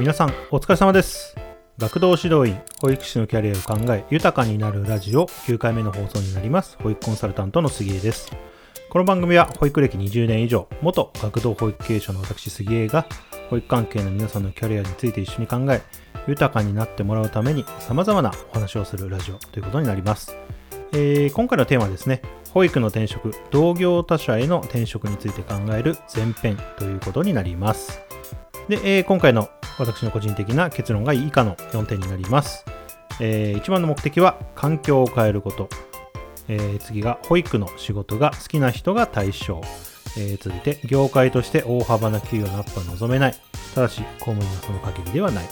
皆さんお疲れ様です。学童指導員保育士のキャリアを考え豊かになるラジオ9回目の放送になります。保育コンサルタントの杉江です。この番組は保育歴20年以上元学童保育経営者の私杉江が保育関係の皆さんのキャリアについて一緒に考え豊かになってもらうために様々なお話をするラジオということになります。えー、今回のテーマはですね、保育の転職、同業他社への転職について考える前編ということになります。で、えー、今回の私の個人的な結論が以下の4点になります。えー、一番の目的は環境を変えること。えー、次が保育の仕事が好きな人が対象。えー、続いて業界として大幅な給与のアップは望めない。ただし公務員はその限りではない。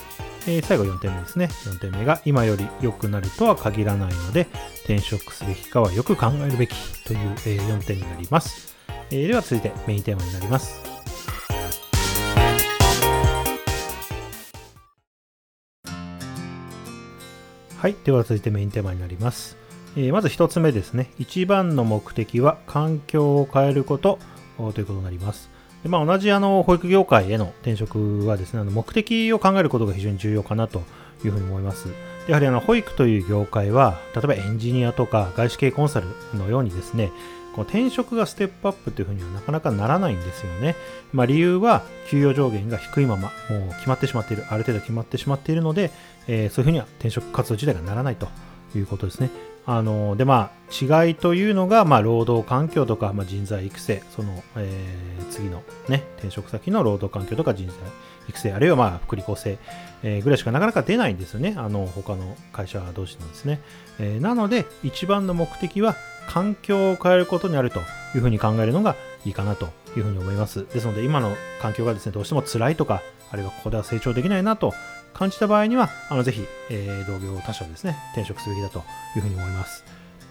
えー、最後4点目ですね。4点目が今より良くなるとは限らないので、転職すべきかはよく考えるべきという、え、4点になります。え、では続いてメインテーマになります。はい。では続いてメインテーマになります。えー、まず1つ目ですね。一番の目的は環境を変えることということになります。でまあ、同じあの保育業界への転職はですね、あの目的を考えることが非常に重要かなというふうに思います。やはりあの保育という業界は、例えばエンジニアとか外資系コンサルのようにですね、こう転職がステップアップというふうにはなかなかならないんですよね。まあ、理由は給与上限が低いまま、もう決まってしまっている、ある程度決まってしまっているので、えー、そういうふうには転職活動自体がならないということですね。あのでまあ違いというのが、まあ、労働環境とか、まあ、人材育成その、えー、次の、ね、転職先の労働環境とか人材育成あるいは、まあ、福利厚生、えー、ぐらいしかなかなか出ないんですよね。あの他の会社同士なんですね、えー、なので一番の目的は環境を変えることにあるというふうに考えるのがいいかなというふうに思います。ですので今の環境がですねどうしても辛いとかあるいはここでは成長できないなと感じた場合には、あのぜひ、えー、同業他社ですね、転職すべきだというふうに思います。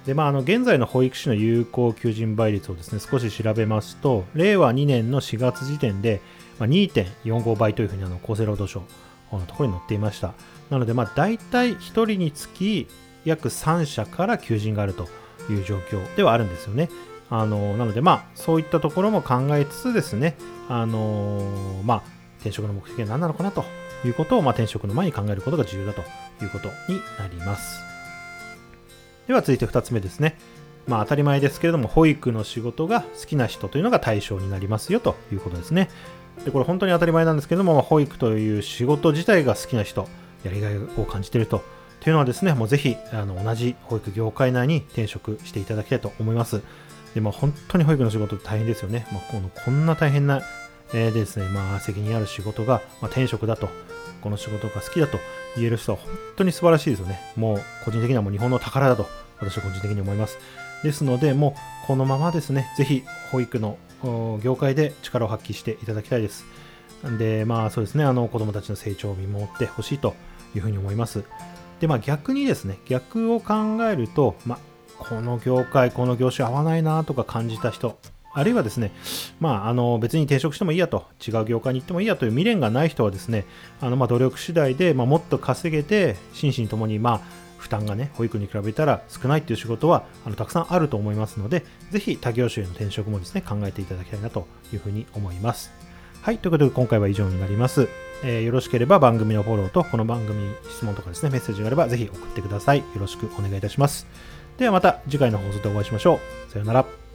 で、まあ、あの現在の保育士の有効求人倍率をですね、少し調べますと、令和2年の4月時点で、まあ、2.45倍というふうにあの厚生労働省のところに載っていました。なので、まあ、大体1人につき約3社から求人があるという状況ではあるんですよね。あのなので、まあ、そういったところも考えつつですね、あのまあ、転職の目的は何なのかなということを、まあ、転職の前に考えることが重要だということになります。では続いて2つ目ですね。まあ当たり前ですけれども、保育の仕事が好きな人というのが対象になりますよということですね。でこれ本当に当たり前なんですけれども、保育という仕事自体が好きな人、やりがいを感じているとというのはですね、もうぜひあの同じ保育業界内に転職していただきたいと思います。でまあ、本当に保育の仕事って大変ですよね。まあ、このこんな大変なえー、でですね、まあ、責任ある仕事が、まあ、転職だと、この仕事が好きだと言える人は本当に素晴らしいですよね。もう、個人的にはもう日本の宝だと、私は個人的に思います。ですので、もう、このままですね、ぜひ、保育の業界で力を発揮していただきたいです。で、まあ、そうですね、あの、子供たちの成長を見守ってほしいというふうに思います。で、まあ、逆にですね、逆を考えると、まあ、この業界、この業種合わないなとか感じた人、あるいはですね、まあ、あの別に転職してもいいやと、違う業界に行ってもいいやという未練がない人はですね、あのまあ努力次第で、まあ、もっと稼げて、心身ともに、まあ、負担がね、保育に比べたら少ないっていう仕事はあのたくさんあると思いますので、ぜひ他業種への転職もですね、考えていただきたいなというふうに思います。はい、ということで今回は以上になります。えー、よろしければ番組のフォローと、この番組質問とかですね、メッセージがあればぜひ送ってください。よろしくお願いいたします。ではまた次回の放送でお会いしましょう。さようなら。